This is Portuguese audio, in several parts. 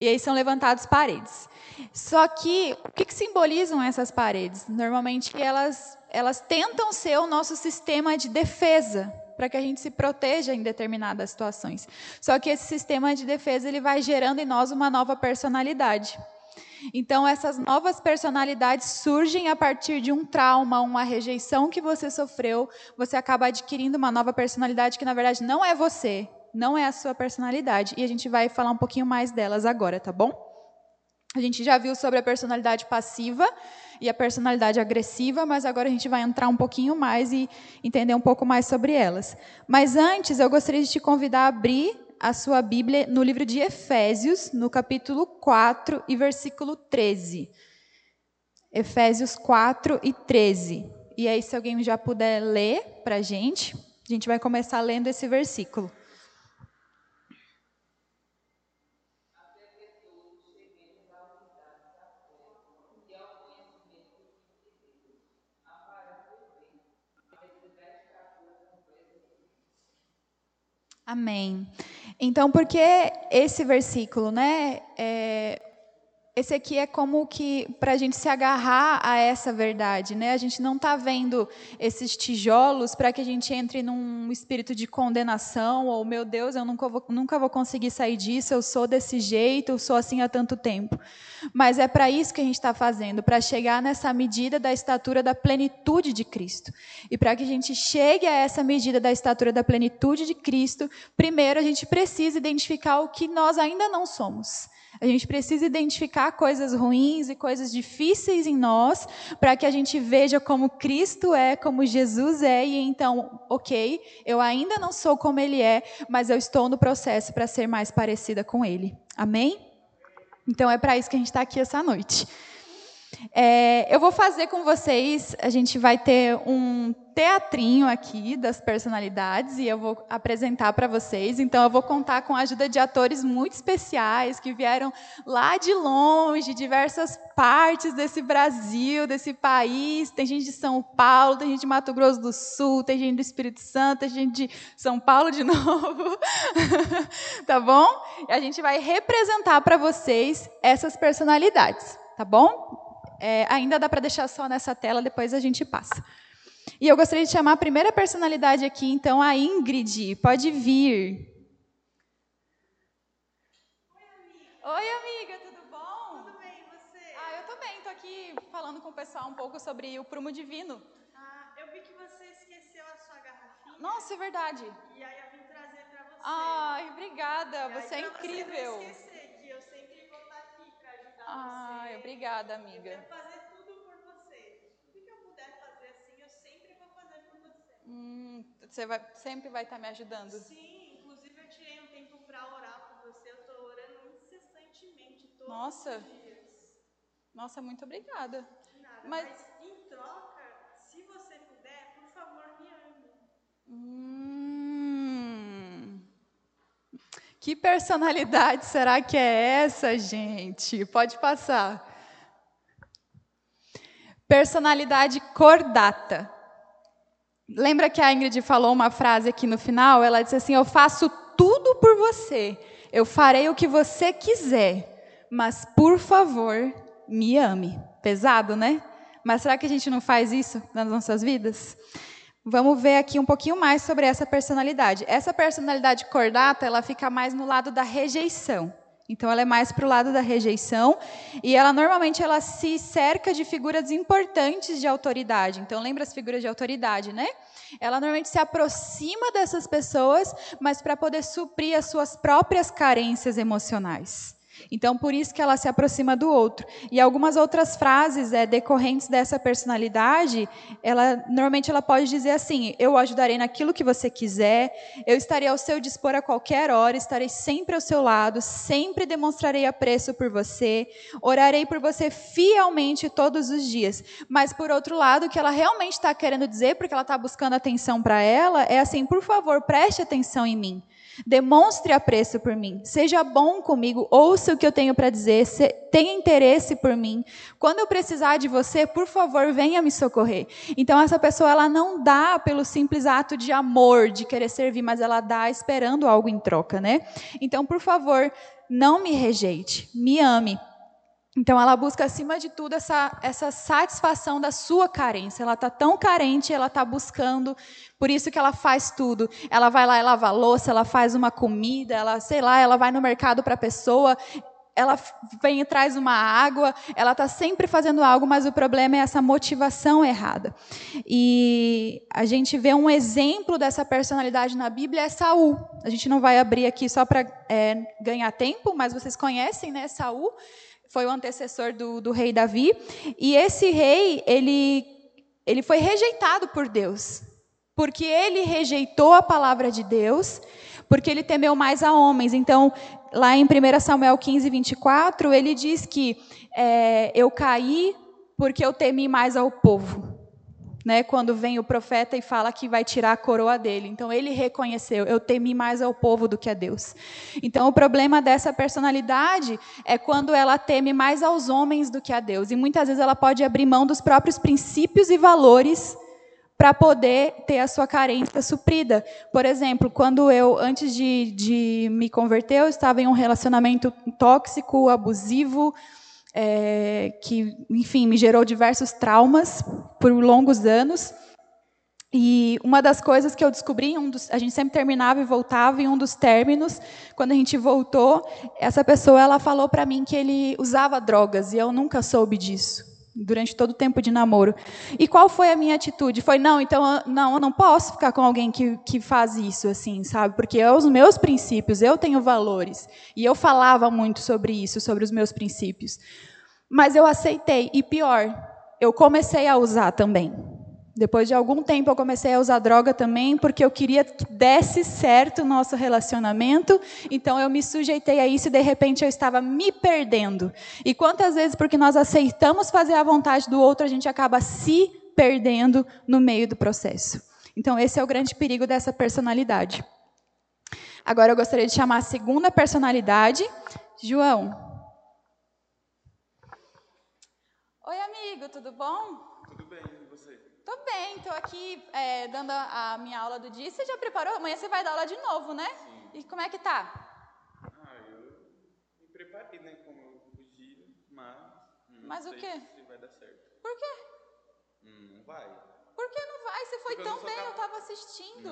E aí são levantadas paredes. Só que, o que, que simbolizam essas paredes? Normalmente elas, elas tentam ser o nosso sistema de defesa, para que a gente se proteja em determinadas situações. Só que esse sistema de defesa ele vai gerando em nós uma nova personalidade. Então, essas novas personalidades surgem a partir de um trauma, uma rejeição que você sofreu. Você acaba adquirindo uma nova personalidade que, na verdade, não é você, não é a sua personalidade. E a gente vai falar um pouquinho mais delas agora, tá bom? A gente já viu sobre a personalidade passiva e a personalidade agressiva, mas agora a gente vai entrar um pouquinho mais e entender um pouco mais sobre elas. Mas antes, eu gostaria de te convidar a abrir a sua Bíblia no livro de Efésios, no capítulo 4 e versículo 13. Efésios 4 e 13. E aí, se alguém já puder ler para a gente, a gente vai começar lendo esse versículo. Amém. Então, por que esse versículo, né? É, esse aqui é como que para a gente se agarrar a essa verdade, né? A gente não está vendo esses tijolos para que a gente entre num espírito de condenação ou meu Deus, eu nunca vou, nunca vou conseguir sair disso, eu sou desse jeito, eu sou assim há tanto tempo. Mas é para isso que a gente está fazendo, para chegar nessa medida da estatura da plenitude de Cristo. E para que a gente chegue a essa medida da estatura da plenitude de Cristo, primeiro a gente precisa identificar o que nós ainda não somos. A gente precisa identificar coisas ruins e coisas difíceis em nós, para que a gente veja como Cristo é, como Jesus é, e então, ok, eu ainda não sou como Ele é, mas eu estou no processo para ser mais parecida com Ele. Amém? Então é para isso que a gente está aqui essa noite. É, eu vou fazer com vocês, a gente vai ter um teatrinho aqui das personalidades e eu vou apresentar para vocês. Então, eu vou contar com a ajuda de atores muito especiais que vieram lá de longe, diversas partes desse Brasil, desse país. Tem gente de São Paulo, tem gente de Mato Grosso do Sul, tem gente do Espírito Santo, tem gente de São Paulo de novo. tá bom? E a gente vai representar para vocês essas personalidades, tá bom? É, ainda dá para deixar só nessa tela, depois a gente passa. E eu gostaria de chamar a primeira personalidade aqui, então, a Ingrid. Pode vir. Oi, amiga, tudo bom? Tudo bem, e você? Ah, eu tô bem, tô aqui falando com o pessoal um pouco sobre o prumo divino. Ah, eu vi que você esqueceu a sua garrafinha. Nossa, é verdade. E aí eu vim trazer para você. Ai, obrigada, você é pra incrível. Você não esquecer que eu sempre vou estar aqui para ajudar Ai, você. obrigada, Eu amiga. quero fazer tudo por você. Tudo que eu puder fazer assim, eu sempre vou fazer por você. Hum, você vai, sempre vai estar me ajudando. Sim, inclusive eu tirei um tempo para orar por você. Eu tô orando incessantemente todos Nossa. os dias. Nossa, muito obrigada. Nada. Mas- Mas... em troca, se você puder, por favor, me ame. Hum. Que personalidade será que é essa, gente? Pode passar. Personalidade cordata. Lembra que a Ingrid falou uma frase aqui no final? Ela disse assim: Eu faço tudo por você. Eu farei o que você quiser. Mas, por favor, me ame. Pesado, né? Mas será que a gente não faz isso nas nossas vidas? Vamos ver aqui um pouquinho mais sobre essa personalidade. Essa personalidade cordata, ela fica mais no lado da rejeição. Então, ela é mais para o lado da rejeição e ela normalmente ela se cerca de figuras importantes de autoridade. Então, lembra as figuras de autoridade, né? Ela normalmente se aproxima dessas pessoas, mas para poder suprir as suas próprias carências emocionais. Então, por isso que ela se aproxima do outro. E algumas outras frases é, decorrentes dessa personalidade, ela normalmente ela pode dizer assim: eu ajudarei naquilo que você quiser, eu estarei ao seu dispor a qualquer hora, estarei sempre ao seu lado, sempre demonstrarei apreço por você, orarei por você fielmente todos os dias. Mas por outro lado, o que ela realmente está querendo dizer, porque ela está buscando atenção para ela, é assim: por favor, preste atenção em mim. Demonstre apreço por mim. Seja bom comigo. Ouça o que eu tenho para dizer. Tenha interesse por mim. Quando eu precisar de você, por favor, venha me socorrer. Então, essa pessoa ela não dá pelo simples ato de amor, de querer servir, mas ela dá esperando algo em troca, né? Então, por favor, não me rejeite. Me ame. Então, ela busca, acima de tudo, essa, essa satisfação da sua carência. Ela está tão carente, ela está buscando, por isso que ela faz tudo. Ela vai lá e lava louça, ela faz uma comida, ela, sei lá, ela vai no mercado para a pessoa, ela vem e traz uma água, ela está sempre fazendo algo, mas o problema é essa motivação errada. E a gente vê um exemplo dessa personalidade na Bíblia é Saul. A gente não vai abrir aqui só para é, ganhar tempo, mas vocês conhecem, né, Saul foi o antecessor do, do rei Davi. E esse rei, ele, ele foi rejeitado por Deus. Porque ele rejeitou a palavra de Deus, porque ele temeu mais a homens. Então, lá em 1 Samuel 15, 24, ele diz que é, eu caí porque eu temi mais ao povo né, quando vem o profeta e fala que vai tirar a coroa dele. Então ele reconheceu, eu temi mais ao povo do que a Deus. Então o problema dessa personalidade é quando ela teme mais aos homens do que a Deus. E muitas vezes ela pode abrir mão dos próprios princípios e valores para poder ter a sua carência suprida. Por exemplo, quando eu, antes de, de me converter, eu estava em um relacionamento tóxico, abusivo, é, que, enfim, me gerou diversos traumas por longos anos. E uma das coisas que eu descobri, um dos, a gente sempre terminava e voltava, em um dos términos, quando a gente voltou, essa pessoa ela falou para mim que ele usava drogas e eu nunca soube disso durante todo o tempo de namoro. E qual foi a minha atitude? Foi não, então não, eu não posso ficar com alguém que, que faz isso assim, sabe? Porque é os meus princípios, eu tenho valores e eu falava muito sobre isso, sobre os meus princípios. Mas eu aceitei. E pior, eu comecei a usar também. Depois de algum tempo, eu comecei a usar droga também, porque eu queria que desse certo o nosso relacionamento. Então, eu me sujeitei a isso e, de repente, eu estava me perdendo. E quantas vezes, porque nós aceitamos fazer a vontade do outro, a gente acaba se perdendo no meio do processo. Então, esse é o grande perigo dessa personalidade. Agora, eu gostaria de chamar a segunda personalidade. João, Oi, amigo, tudo bom? Tudo bem, e você? Tô bem, tô aqui é, dando a, a, minha aula do dia. Você já preparou? Amanhã você vai dar aula de novo, né? Sim. E como é que tá? Ah, eu me preparei, né, como os dias, mas. Mas o quê? Se vai dar certo. Por quê? Hum, não vai. Por que não vai? Você foi Porque tão bem, capaz. eu tava assistindo.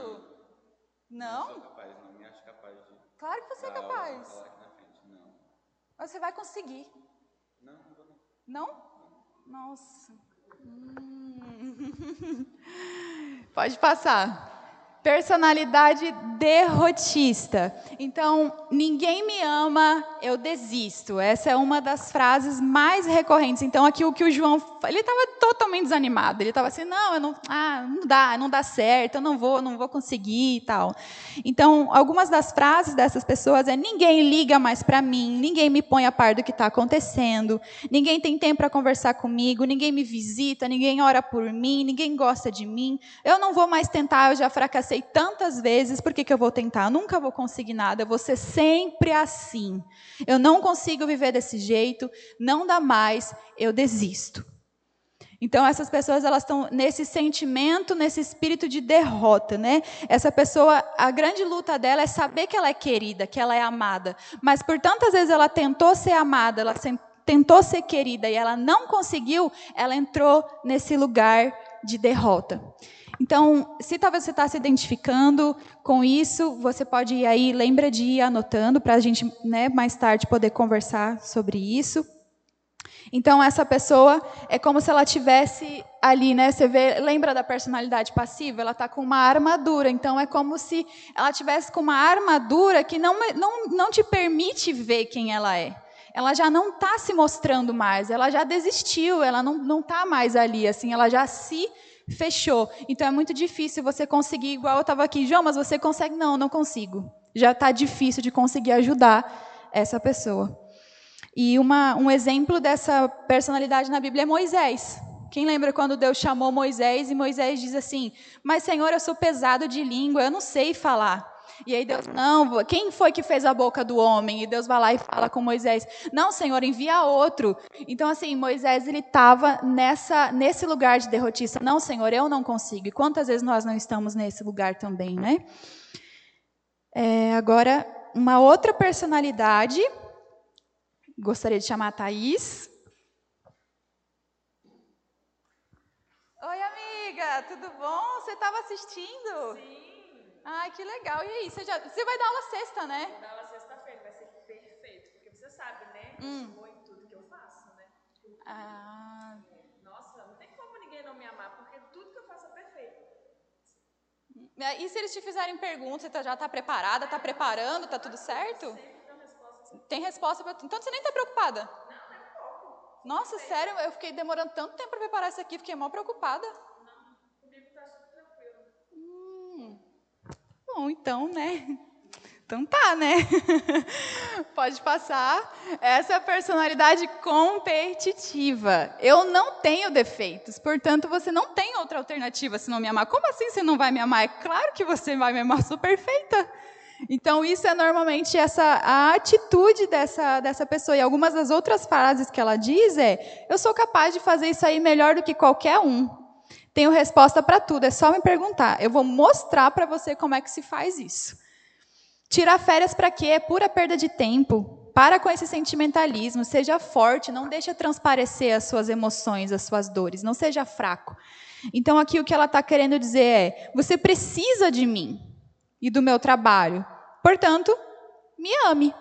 Não. Não? Sou capaz, não me acho capaz de. Claro que você é capaz. Falar aqui na frente, não. Mas você vai conseguir. Não, não vou não. Não? Nossa. Hum. Pode passar. Personalidade derrotista. Então, ninguém me ama, eu desisto. Essa é uma das frases mais recorrentes. Então, aqui o que o João, ele estava totalmente desanimado. Ele estava assim, não, eu não, ah, não dá, não dá certo, eu não vou, não vou conseguir e tal. Então, algumas das frases dessas pessoas é: ninguém liga mais para mim, ninguém me põe a par do que está acontecendo, ninguém tem tempo para conversar comigo, ninguém me visita, ninguém ora por mim, ninguém gosta de mim. Eu não vou mais tentar, eu já fracassei tantas vezes, por que, que eu vou tentar? Eu nunca vou conseguir nada, eu vou ser sempre assim. Eu não consigo viver desse jeito, não dá mais, eu desisto. Então essas pessoas elas estão nesse sentimento, nesse espírito de derrota, né? Essa pessoa, a grande luta dela é saber que ela é querida, que ela é amada, mas por tantas vezes ela tentou ser amada, ela tentou ser querida e ela não conseguiu, ela entrou nesse lugar de derrota. Então, se talvez você está se identificando com isso, você pode ir aí, lembra de ir anotando para a gente né, mais tarde poder conversar sobre isso. Então, essa pessoa é como se ela tivesse ali, né? Você vê, lembra da personalidade passiva? Ela está com uma armadura. Então, é como se ela tivesse com uma armadura que não, não, não te permite ver quem ela é. Ela já não está se mostrando mais, ela já desistiu, ela não está mais ali, assim, ela já se fechou. Então é muito difícil você conseguir, igual eu estava aqui, João, mas você consegue? Não, não consigo. Já está difícil de conseguir ajudar essa pessoa. E uma, um exemplo dessa personalidade na Bíblia é Moisés. Quem lembra quando Deus chamou Moisés e Moisés diz assim: Mas Senhor, eu sou pesado de língua, eu não sei falar. E aí Deus, não, quem foi que fez a boca do homem? E Deus vai lá e fala com Moisés, não, Senhor, envia outro. Então, assim, Moisés, ele estava nesse lugar de derrotista. Não, Senhor, eu não consigo. E quantas vezes nós não estamos nesse lugar também, né? É, agora, uma outra personalidade, gostaria de chamar a Thaís. Oi, amiga, tudo bom? Você estava assistindo? Sim. Ai, que legal. E aí, você, já, você vai dar aula sexta, né? Vou dar aula sexta-feira, vai ser perfeito. Porque você sabe, né? Eu Hum. sou em tudo que eu faço, né? Ah, Nossa, não tem como ninguém não me amar, porque tudo que eu faço é perfeito. e se eles te fizerem perguntas, você tá- já está preparada, está preparando, está tudo certo? Tem resposta para tudo. Então você nem está preocupada? Não, nem um pouco. Nossa, sério, eu fiquei demorando tanto tempo para preparar isso aqui, fiquei mal preocupada. Não, comigo tá super tranquilo. Hum. Bom, então, né? Então tá, né? Pode passar. Essa é a personalidade competitiva. Eu não tenho defeitos, portanto, você não tem outra alternativa se não me amar. Como assim você não vai me amar? É claro que você vai me amar, sou perfeita. Então, isso é normalmente essa a atitude dessa, dessa pessoa. E algumas das outras frases que ela diz é: Eu sou capaz de fazer isso aí melhor do que qualquer um. Tenho resposta para tudo, é só me perguntar. Eu vou mostrar para você como é que se faz isso. Tirar férias para quê? É pura perda de tempo. Para com esse sentimentalismo, seja forte, não deixe transparecer as suas emoções, as suas dores, não seja fraco. Então aqui o que ela está querendo dizer é: você precisa de mim e do meu trabalho, portanto, me ame.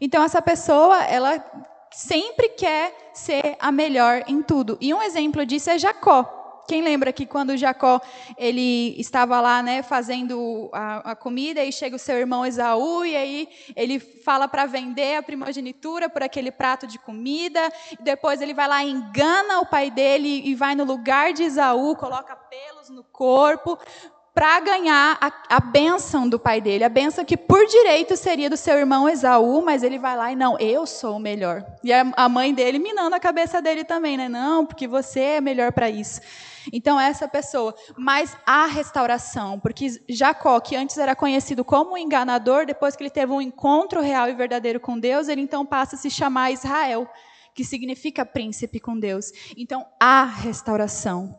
Então essa pessoa, ela sempre quer ser a melhor em tudo. E um exemplo disso é Jacó. Quem lembra que quando Jacó ele estava lá, né, fazendo a, a comida e chega o seu irmão Esaú e aí ele fala para vender a primogenitura por aquele prato de comida, e depois ele vai lá engana o pai dele e vai no lugar de Esaú, coloca pelos no corpo para ganhar a, a bênção do pai dele, a bênção que por direito seria do seu irmão Esaú, mas ele vai lá e não, eu sou o melhor. E a, a mãe dele minando a cabeça dele também, né? Não, porque você é melhor para isso. Então, essa pessoa. Mas há restauração, porque Jacó, que antes era conhecido como enganador, depois que ele teve um encontro real e verdadeiro com Deus, ele então passa a se chamar Israel, que significa príncipe com Deus. Então, há restauração.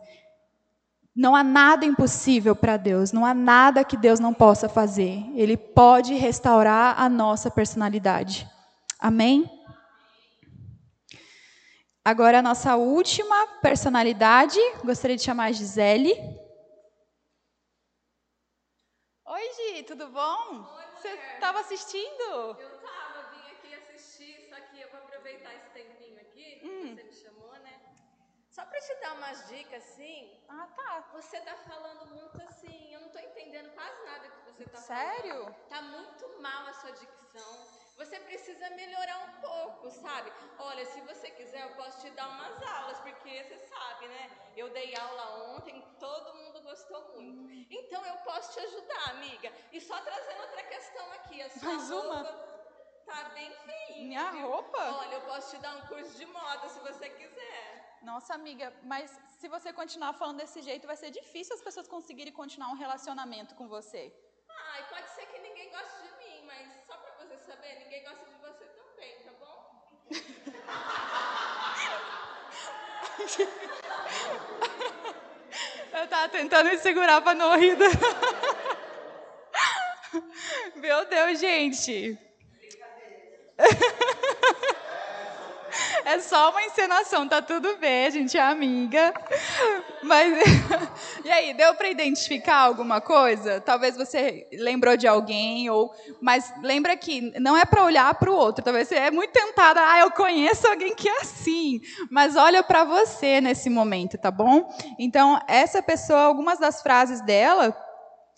Não há nada impossível para Deus, não há nada que Deus não possa fazer. Ele pode restaurar a nossa personalidade. Amém? Agora, a nossa última personalidade, gostaria de chamar a Gisele. Oi, Gi, tudo bom? Você estava assistindo? Eu tava, vim aqui assistir, só que eu vou aproveitar esse tempinho aqui, que Hum. você me chamou, né? Só pra te dar umas dicas assim, Ah, tá. você tá falando muito assim, eu não tô entendendo quase nada que você tá Sério? falando. Tá muito mal a sua dicção. Você precisa melhorar um pouco, sabe? Olha, se você quiser, eu posso te dar umas aulas, porque você sabe, né? Eu dei aula ontem, todo mundo gostou muito. Então eu posso te ajudar, amiga. E só trazendo outra questão aqui, a sua Mais uma? roupa tá bem feinha. Minha viu? roupa? Olha, eu posso te dar um curso de moda se você quiser. Nossa, amiga, mas se você continuar falando desse jeito, vai ser difícil as pessoas conseguirem continuar um relacionamento com você. Ai, pode ser que ninguém goste de mim, mas só pra você saber, ninguém gosta de você também, tá bom? Eu tava tentando me segurar pra não rir. Meu Deus, gente. É só uma encenação, tá tudo bem, a gente é amiga. Mas e aí, deu para identificar alguma coisa? Talvez você lembrou de alguém ou mas lembra que não é para olhar para o outro. Talvez você é muito tentada, ah, eu conheço alguém que é assim, mas olha para você nesse momento, tá bom? Então, essa pessoa, algumas das frases dela,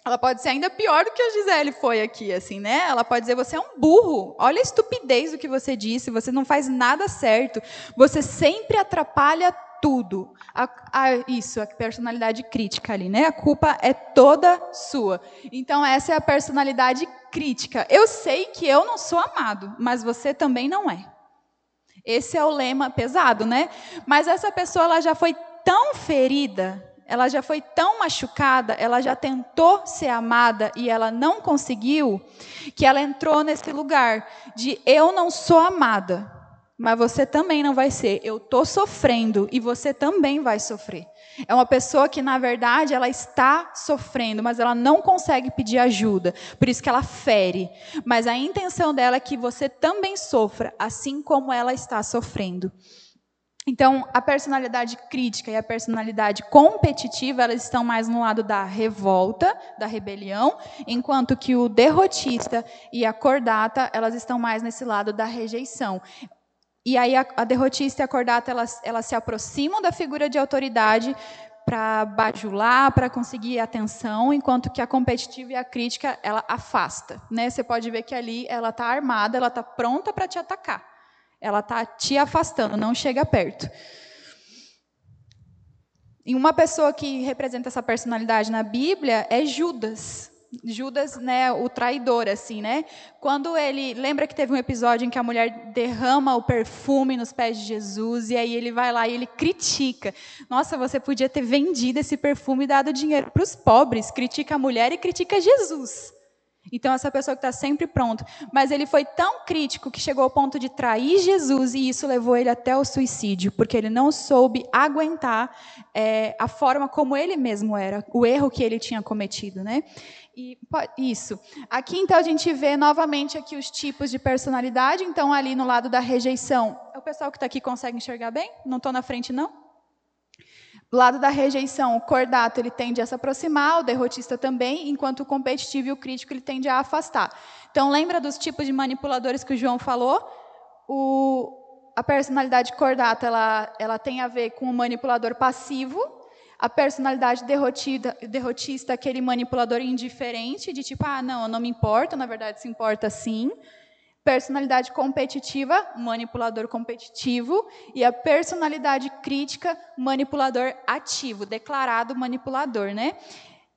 ela pode ser ainda pior do que a Gisele foi aqui, assim, né? Ela pode dizer: você é um burro. Olha a estupidez do que você disse. Você não faz nada certo. Você sempre atrapalha tudo. A- a- isso, a personalidade crítica ali, né? A culpa é toda sua. Então essa é a personalidade crítica. Eu sei que eu não sou amado, mas você também não é. Esse é o lema pesado, né? Mas essa pessoa ela já foi tão ferida ela já foi tão machucada, ela já tentou ser amada e ela não conseguiu, que ela entrou nesse lugar de eu não sou amada, mas você também não vai ser. Eu estou sofrendo e você também vai sofrer. É uma pessoa que, na verdade, ela está sofrendo, mas ela não consegue pedir ajuda. Por isso que ela fere. Mas a intenção dela é que você também sofra, assim como ela está sofrendo. Então, a personalidade crítica e a personalidade competitiva, elas estão mais no lado da revolta, da rebelião, enquanto que o derrotista e a cordata, elas estão mais nesse lado da rejeição. E aí a, a derrotista e a cordata, elas, elas se aproximam da figura de autoridade para bajular, para conseguir atenção, enquanto que a competitiva e a crítica, ela afasta. Né? Você pode ver que ali ela está armada, ela está pronta para te atacar. Ela está te afastando, não chega perto. E uma pessoa que representa essa personalidade na Bíblia é Judas. Judas, né, o traidor, assim, né? Quando ele lembra que teve um episódio em que a mulher derrama o perfume nos pés de Jesus e aí ele vai lá e ele critica. Nossa, você podia ter vendido esse perfume e dado dinheiro para os pobres. Critica a mulher e critica Jesus. Então, essa pessoa que está sempre pronto. Mas ele foi tão crítico que chegou ao ponto de trair Jesus e isso levou ele até o suicídio, porque ele não soube aguentar é, a forma como ele mesmo era, o erro que ele tinha cometido, né? E, isso. Aqui, então, a gente vê novamente aqui os tipos de personalidade. Então, ali no lado da rejeição, o pessoal que está aqui consegue enxergar bem? Não estou na frente, não? Do lado da rejeição, o cordato ele tende a se aproximar, o derrotista também, enquanto o competitivo e o crítico ele tende a afastar. Então, lembra dos tipos de manipuladores que o João falou? O, a personalidade cordata ela, ela tem a ver com o manipulador passivo, a personalidade derrotida, derrotista, aquele manipulador indiferente, de tipo, ah, não, não me importa, na verdade se importa sim. Personalidade competitiva, manipulador competitivo. E a personalidade crítica, manipulador ativo, declarado manipulador, né?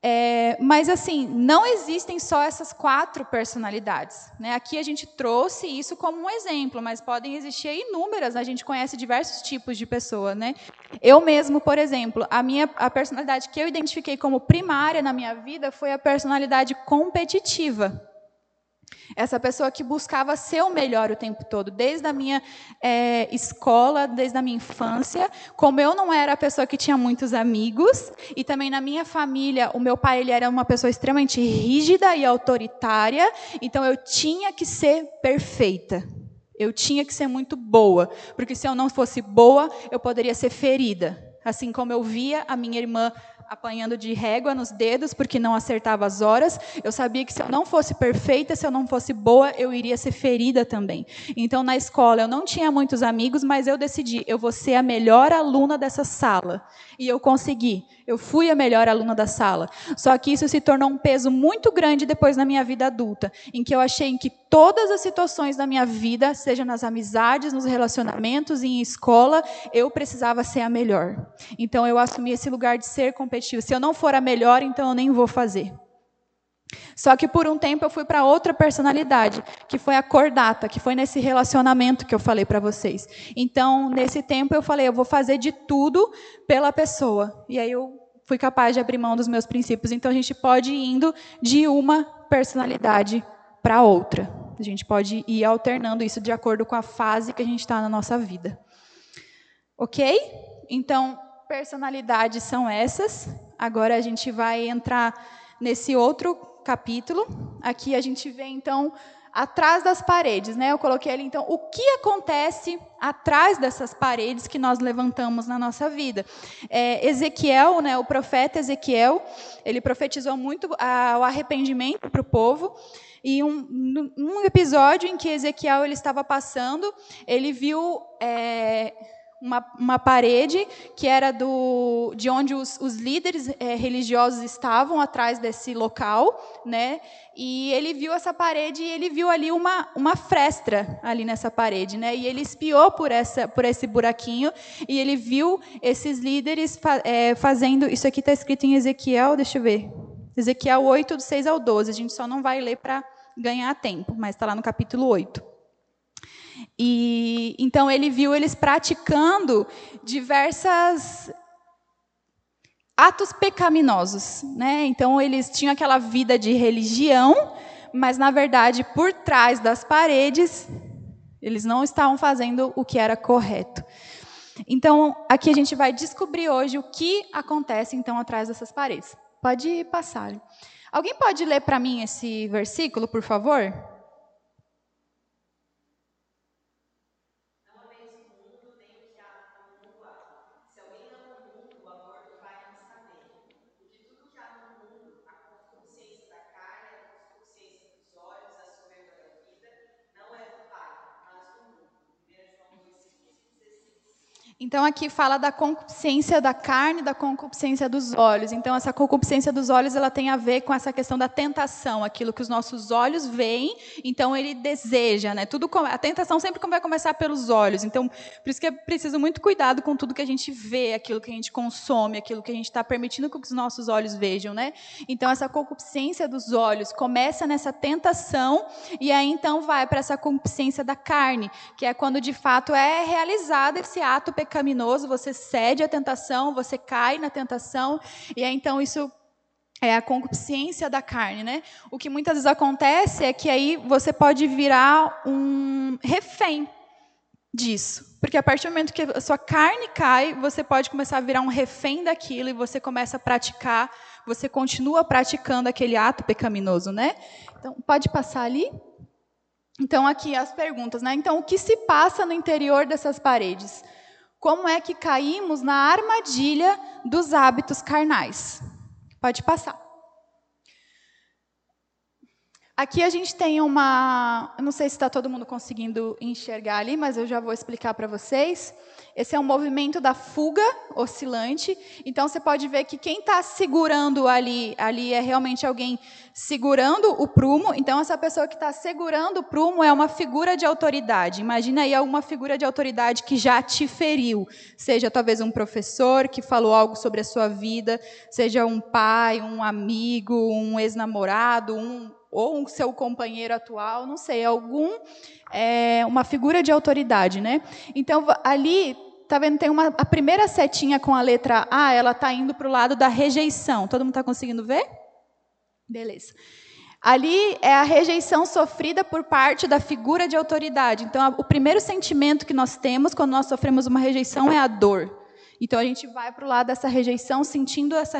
É, mas, assim, não existem só essas quatro personalidades. Né? Aqui a gente trouxe isso como um exemplo, mas podem existir inúmeras. A gente conhece diversos tipos de pessoa. Né? Eu mesmo, por exemplo, a minha a personalidade que eu identifiquei como primária na minha vida foi a personalidade competitiva. Essa pessoa que buscava ser o melhor o tempo todo, desde a minha é, escola, desde a minha infância. Como eu não era a pessoa que tinha muitos amigos, e também na minha família, o meu pai ele era uma pessoa extremamente rígida e autoritária, então eu tinha que ser perfeita. Eu tinha que ser muito boa, porque se eu não fosse boa, eu poderia ser ferida. Assim como eu via a minha irmã apanhando de régua nos dedos porque não acertava as horas. Eu sabia que se eu não fosse perfeita, se eu não fosse boa, eu iria ser ferida também. Então, na escola, eu não tinha muitos amigos, mas eu decidi, eu vou ser a melhor aluna dessa sala. E eu consegui. Eu fui a melhor aluna da sala. Só que isso se tornou um peso muito grande depois na minha vida adulta, em que eu achei que todas as situações da minha vida, seja nas amizades, nos relacionamentos e em escola, eu precisava ser a melhor. Então eu assumi esse lugar de ser competitivo. Se eu não for a melhor, então eu nem vou fazer. Só que por um tempo eu fui para outra personalidade, que foi a cordata, que foi nesse relacionamento que eu falei para vocês. Então, nesse tempo eu falei, eu vou fazer de tudo pela pessoa. E aí eu fui capaz de abrir mão dos meus princípios. Então a gente pode ir indo de uma personalidade para outra. A gente pode ir alternando isso de acordo com a fase que a gente está na nossa vida. Ok? Então, personalidades são essas. Agora a gente vai entrar nesse outro capítulo. Aqui a gente vê, então, atrás das paredes. Né? Eu coloquei ali, então, o que acontece atrás dessas paredes que nós levantamos na nossa vida. É, Ezequiel, né, o profeta Ezequiel, ele profetizou muito a, o arrependimento para o povo. E um, um, episódio em que Ezequiel ele estava passando, ele viu é, uma, uma parede que era do, de onde os, os líderes é, religiosos estavam atrás desse local, né? E ele viu essa parede e ele viu ali uma, uma fresta ali nessa parede, né? E ele espiou por essa por esse buraquinho e ele viu esses líderes fa, é, fazendo. Isso aqui está escrito em Ezequiel, deixa eu ver. Ezequiel 8, do 6 ao 12. A gente só não vai ler para ganhar tempo, mas está lá no capítulo 8. E então ele viu eles praticando diversas atos pecaminosos, né? Então eles tinham aquela vida de religião, mas na verdade por trás das paredes eles não estavam fazendo o que era correto. Então aqui a gente vai descobrir hoje o que acontece então atrás dessas paredes. Pode passar. Alguém pode ler para mim esse versículo, por favor? Então aqui fala da concupiscência da carne, da concupiscência dos olhos. Então essa concupiscência dos olhos, ela tem a ver com essa questão da tentação, aquilo que os nossos olhos veem, então ele deseja, né? Tudo a tentação sempre vai começar pelos olhos. Então por isso que é preciso muito cuidado com tudo que a gente vê, aquilo que a gente consome, aquilo que a gente está permitindo que os nossos olhos vejam, né? Então essa concupiscência dos olhos começa nessa tentação e aí então vai para essa concupiscência da carne, que é quando de fato é realizado esse ato pecaminoso, você cede à tentação, você cai na tentação, e aí, então isso é a concupiscência da carne, né? O que muitas vezes acontece é que aí você pode virar um refém disso. Porque a partir do momento que a sua carne cai, você pode começar a virar um refém daquilo e você começa a praticar, você continua praticando aquele ato pecaminoso, né? Então, pode passar ali? Então, aqui as perguntas, né? Então, o que se passa no interior dessas paredes? Como é que caímos na armadilha dos hábitos carnais. Pode passar. Aqui a gente tem uma. Não sei se está todo mundo conseguindo enxergar ali, mas eu já vou explicar para vocês. Esse é um movimento da fuga oscilante. Então você pode ver que quem está segurando ali, ali é realmente alguém segurando o prumo. Então essa pessoa que está segurando o prumo é uma figura de autoridade. Imagina aí alguma figura de autoridade que já te feriu, seja talvez um professor que falou algo sobre a sua vida, seja um pai, um amigo, um ex-namorado, um ou um seu companheiro atual, não sei, algum é, uma figura de autoridade, né? Então ali tá vendo tem uma a primeira setinha com a letra A, ela está indo para o lado da rejeição. Todo mundo está conseguindo ver? Beleza. Ali é a rejeição sofrida por parte da figura de autoridade. Então, o primeiro sentimento que nós temos quando nós sofremos uma rejeição é a dor. Então a gente vai para o lado dessa rejeição, sentindo essa,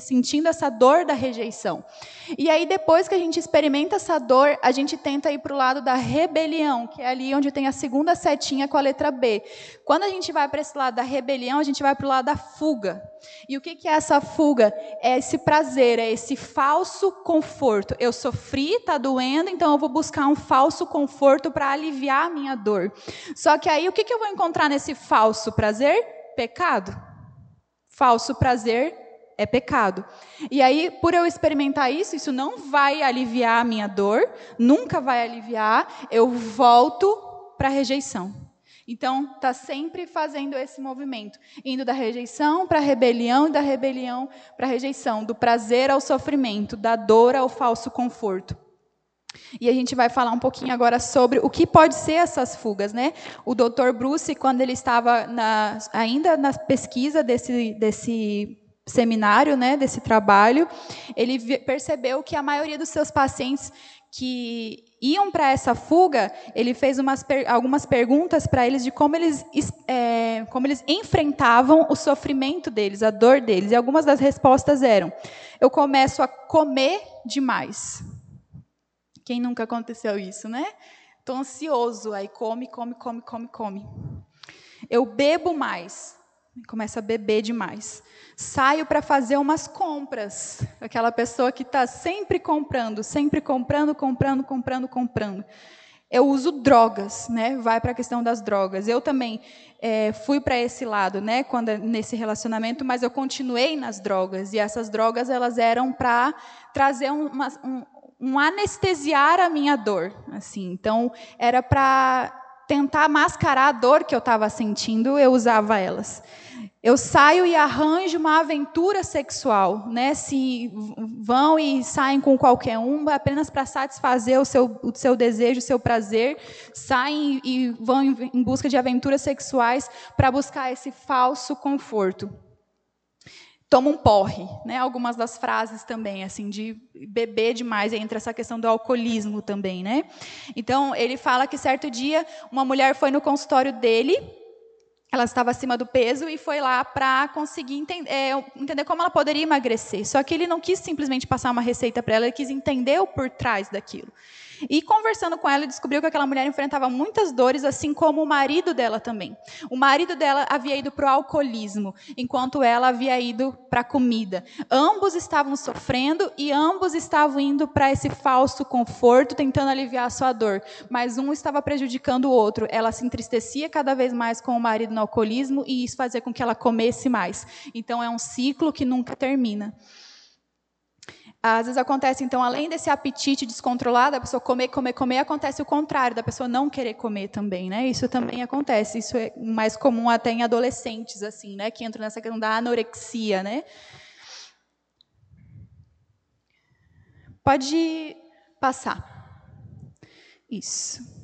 sentindo essa dor da rejeição. E aí, depois que a gente experimenta essa dor, a gente tenta ir para o lado da rebelião, que é ali onde tem a segunda setinha com a letra B. Quando a gente vai para esse lado da rebelião, a gente vai para o lado da fuga. E o que, é essa fuga? É esse prazer, é esse falso conforto. Eu sofri, está doendo, então eu vou buscar um falso conforto para aliviar a minha dor. Só que aí, o que eu vou encontrar nesse falso prazer? Pecado. Falso prazer é pecado. E aí, por eu experimentar isso, isso não vai aliviar a minha dor, nunca vai aliviar, eu volto para a rejeição. Então, está sempre fazendo esse movimento, indo da rejeição para a rebelião e da rebelião para a rejeição, do prazer ao sofrimento, da dor ao falso conforto. E a gente vai falar um pouquinho agora sobre o que pode ser essas fugas, né? O Dr. Bruce, quando ele estava na, ainda na pesquisa desse, desse seminário, né, desse trabalho, ele percebeu que a maioria dos seus pacientes que iam para essa fuga, ele fez umas, algumas perguntas para eles de como eles, é, como eles enfrentavam o sofrimento deles, a dor deles. E algumas das respostas eram: eu começo a comer demais. Quem nunca aconteceu isso, né? Estou ansioso, aí come, come, come, come, come. Eu bebo mais, começa a beber demais. Saio para fazer umas compras. Aquela pessoa que está sempre comprando, sempre comprando, comprando, comprando, comprando. Eu uso drogas, né? Vai para a questão das drogas. Eu também é, fui para esse lado, né? Quando nesse relacionamento, mas eu continuei nas drogas e essas drogas elas eram para trazer uma, um, um anestesiar a minha dor, assim. Então, era para tentar mascarar a dor que eu estava sentindo, eu usava elas. Eu saio e arranjo uma aventura sexual, né? Se vão e saem com qualquer um apenas para satisfazer o seu, o seu desejo, o seu prazer, saem e vão em busca de aventuras sexuais para buscar esse falso conforto. Toma um porre, né? Algumas das frases também, assim, de beber demais, entra essa questão do alcoolismo também, né? Então, ele fala que certo dia uma mulher foi no consultório dele, ela estava acima do peso e foi lá para conseguir entender, é, entender, como ela poderia emagrecer. Só que ele não quis simplesmente passar uma receita para ela, ele quis entender o por trás daquilo. E conversando com ela, descobriu que aquela mulher enfrentava muitas dores, assim como o marido dela também. O marido dela havia ido para o alcoolismo, enquanto ela havia ido para a comida. Ambos estavam sofrendo e ambos estavam indo para esse falso conforto, tentando aliviar a sua dor. Mas um estava prejudicando o outro. Ela se entristecia cada vez mais com o marido no alcoolismo e isso fazia com que ela comesse mais. Então é um ciclo que nunca termina. Às vezes acontece, então, além desse apetite descontrolado, da pessoa comer, comer, comer, acontece o contrário, da pessoa não querer comer também, né? Isso também acontece. Isso é mais comum até em adolescentes, assim, né? Que entram nessa questão da anorexia, né? Pode passar. Isso.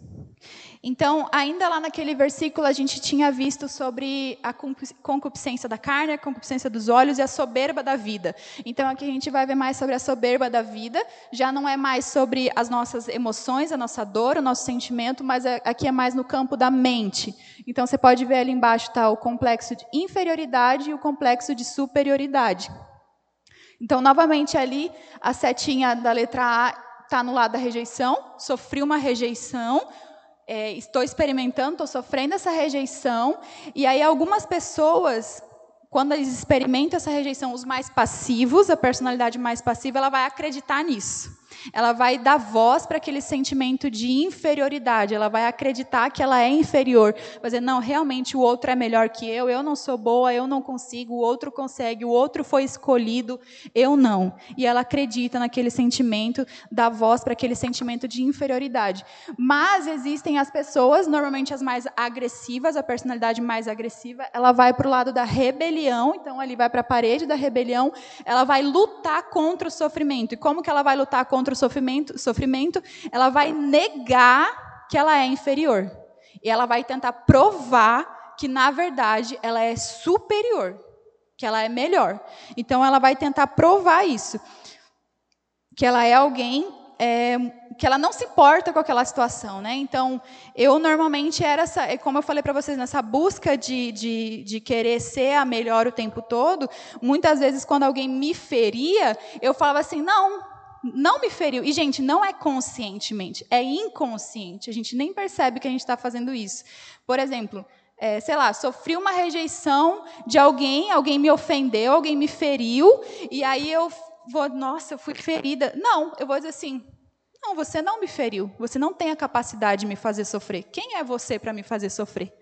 Então, ainda lá naquele versículo, a gente tinha visto sobre a concupiscência da carne, a concupiscência dos olhos e a soberba da vida. Então, aqui a gente vai ver mais sobre a soberba da vida. Já não é mais sobre as nossas emoções, a nossa dor, o nosso sentimento, mas é, aqui é mais no campo da mente. Então, você pode ver ali embaixo está o complexo de inferioridade e o complexo de superioridade. Então, novamente ali, a setinha da letra A está no lado da rejeição, sofri uma rejeição, é, estou experimentando, estou sofrendo essa rejeição, e aí algumas pessoas, quando eles experimentam essa rejeição, os mais passivos, a personalidade mais passiva, ela vai acreditar nisso ela vai dar voz para aquele sentimento de inferioridade, ela vai acreditar que ela é inferior, vai dizer, não, realmente o outro é melhor que eu, eu não sou boa, eu não consigo, o outro consegue, o outro foi escolhido, eu não. E ela acredita naquele sentimento, dá voz para aquele sentimento de inferioridade. Mas existem as pessoas, normalmente as mais agressivas, a personalidade mais agressiva, ela vai para o lado da rebelião, então ali vai para a parede da rebelião, ela vai lutar contra o sofrimento. E como que ela vai lutar contra contra o sofrimento, sofrimento, ela vai negar que ela é inferior. E ela vai tentar provar que, na verdade, ela é superior, que ela é melhor. Então, ela vai tentar provar isso. Que ela é alguém é, que ela não se importa com aquela situação, né? Então, eu normalmente era essa, é como eu falei para vocês, nessa busca de, de, de, querer ser a melhor o tempo todo. Muitas vezes, quando alguém me feria, eu falava assim: não, não me feriu. E, gente, não é conscientemente, é inconsciente. A gente nem percebe que a gente está fazendo isso. Por exemplo, é, sei lá, sofri uma rejeição de alguém, alguém me ofendeu, alguém me feriu, e aí eu vou, nossa, eu fui ferida. Não, eu vou dizer assim: não, você não me feriu, você não tem a capacidade de me fazer sofrer. Quem é você para me fazer sofrer?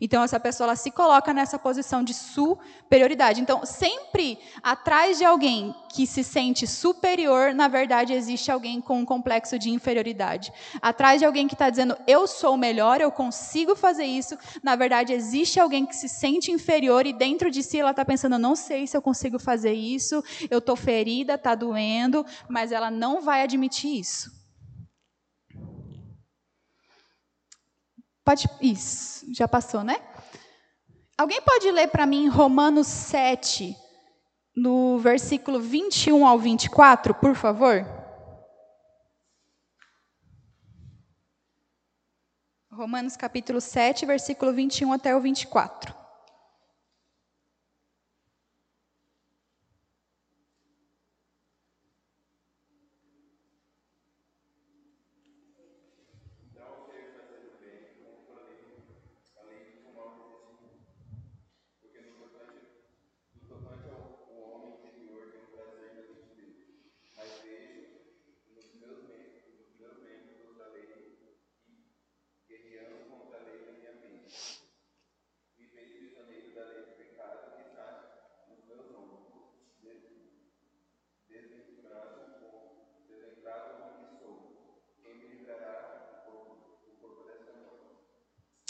Então, essa pessoa ela se coloca nessa posição de superioridade. Então, sempre atrás de alguém que se sente superior, na verdade, existe alguém com um complexo de inferioridade. Atrás de alguém que está dizendo, eu sou melhor, eu consigo fazer isso, na verdade, existe alguém que se sente inferior e dentro de si ela está pensando, não sei se eu consigo fazer isso, eu estou ferida, está doendo, mas ela não vai admitir isso. Pode. Isso, já passou, né? Alguém pode ler para mim Romanos 7, no versículo 21 ao 24, por favor? Romanos capítulo 7, versículo 21 até o 24.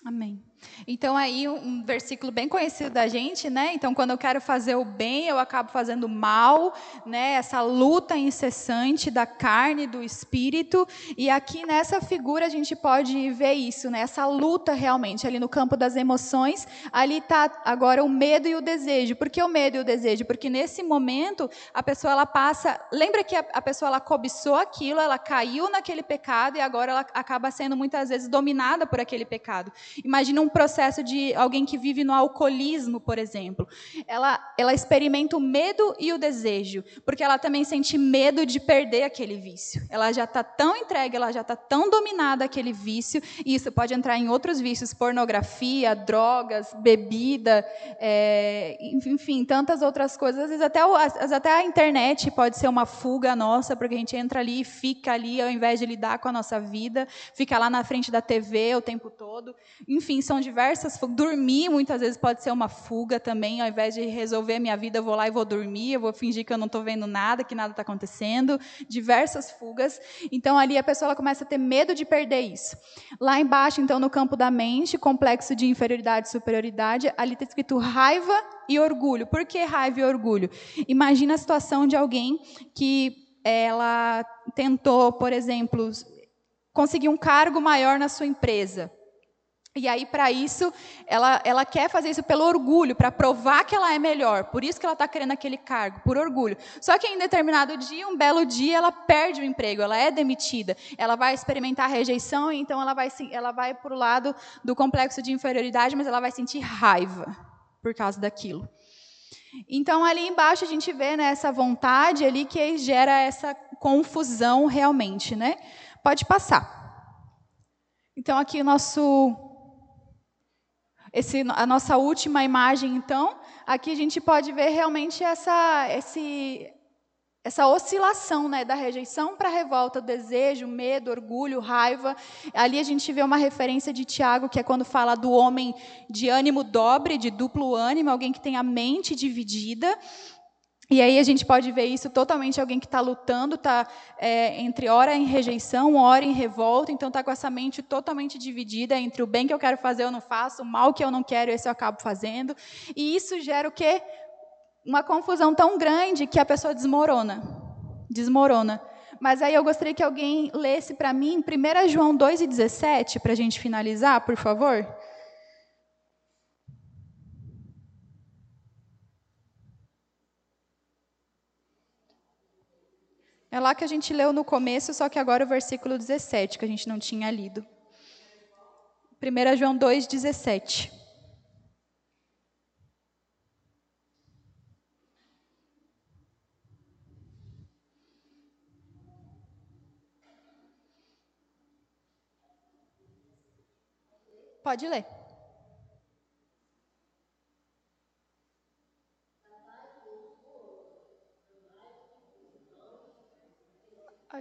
Amém. Então aí um versículo bem conhecido da gente, né? Então quando eu quero fazer o bem, eu acabo fazendo mal, né? Essa luta incessante da carne, do espírito. E aqui nessa figura a gente pode ver isso, né? Essa luta realmente ali no campo das emoções. Ali está agora o medo e o desejo. Por que o medo e o desejo? Porque nesse momento a pessoa ela passa, lembra que a, a pessoa ela cobiçou aquilo, ela caiu naquele pecado e agora ela acaba sendo muitas vezes dominada por aquele pecado. Imagina um processo processo de alguém que vive no alcoolismo, por exemplo. Ela, ela experimenta o medo e o desejo, porque ela também sente medo de perder aquele vício. Ela já está tão entregue, ela já está tão dominada aquele vício, e isso pode entrar em outros vícios, pornografia, drogas, bebida, é, enfim, tantas outras coisas. Às vezes, até, o, às vezes até a internet pode ser uma fuga nossa, porque a gente entra ali e fica ali, ao invés de lidar com a nossa vida, fica lá na frente da TV o tempo todo. Enfim, são diversas diversas Dormir muitas vezes pode ser uma fuga também. Ao invés de resolver a minha vida, eu vou lá e vou dormir, eu vou fingir que eu não estou vendo nada, que nada está acontecendo. Diversas fugas. Então ali a pessoa começa a ter medo de perder isso. Lá embaixo, então, no campo da mente, complexo de inferioridade e superioridade, ali está escrito raiva e orgulho. Por que raiva e orgulho? Imagina a situação de alguém que ela tentou, por exemplo, conseguir um cargo maior na sua empresa. E aí, para isso, ela, ela quer fazer isso pelo orgulho, para provar que ela é melhor. Por isso que ela está querendo aquele cargo, por orgulho. Só que em determinado dia, um belo dia, ela perde o emprego, ela é demitida. Ela vai experimentar rejeição, então ela vai, ela vai para o lado do complexo de inferioridade, mas ela vai sentir raiva por causa daquilo. Então, ali embaixo, a gente vê né, essa vontade ali que gera essa confusão realmente. Né? Pode passar. Então, aqui o nosso esse, a nossa última imagem, então, aqui a gente pode ver realmente essa, esse, essa oscilação né, da rejeição para a revolta, desejo, medo, orgulho, raiva. Ali a gente vê uma referência de Tiago, que é quando fala do homem de ânimo dobre, de duplo ânimo, alguém que tem a mente dividida. E aí a gente pode ver isso totalmente alguém que está lutando, está é, entre hora em rejeição, hora em revolta, então está com essa mente totalmente dividida entre o bem que eu quero fazer eu não faço, o mal que eu não quero esse eu acabo fazendo. E isso gera o quê? Uma confusão tão grande que a pessoa desmorona. Desmorona. Mas aí eu gostaria que alguém lesse para mim 1 João 2,17, para a gente finalizar, por favor. É lá que a gente leu no começo, só que agora o versículo 17, que a gente não tinha lido. 1 João 2,17. Pode ler.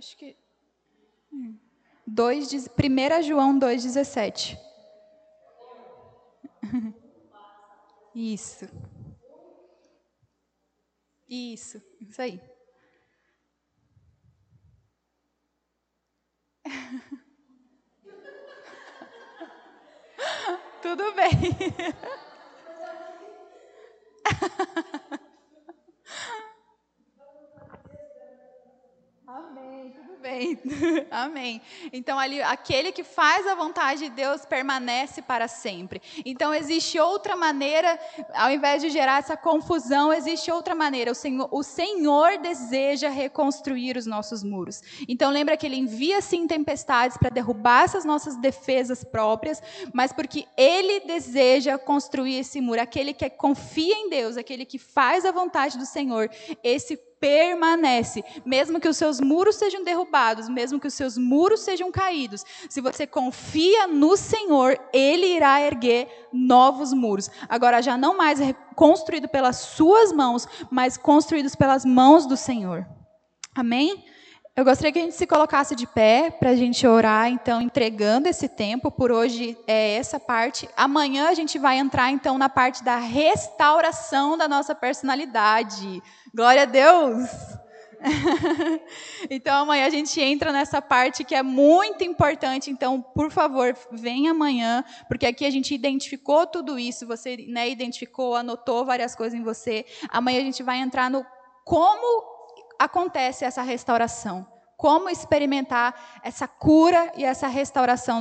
Acho que. 2, 1 João 2,17. Isso. Isso, isso aí. Tudo bem. Amém, tudo bem. Amém. Então, ali, aquele que faz a vontade de Deus permanece para sempre. Então, existe outra maneira, ao invés de gerar essa confusão, existe outra maneira. O Senhor, o Senhor deseja reconstruir os nossos muros. Então, lembra que Ele envia, sim, tempestades para derrubar essas nossas defesas próprias, mas porque Ele deseja construir esse muro. Aquele que confia em Deus, aquele que faz a vontade do Senhor, esse permanece, mesmo que os seus muros sejam derrubados, mesmo que os seus muros sejam caídos. Se você confia no Senhor, Ele irá erguer novos muros. Agora, já não mais construído pelas suas mãos, mas construídos pelas mãos do Senhor. Amém? Eu gostaria que a gente se colocasse de pé para a gente orar, então, entregando esse tempo. Por hoje é essa parte. Amanhã a gente vai entrar, então, na parte da restauração da nossa personalidade. Glória a Deus! então amanhã a gente entra nessa parte que é muito importante. Então, por favor, venha amanhã, porque aqui a gente identificou tudo isso. Você né, identificou, anotou várias coisas em você. Amanhã a gente vai entrar no como acontece essa restauração, como experimentar essa cura e essa restauração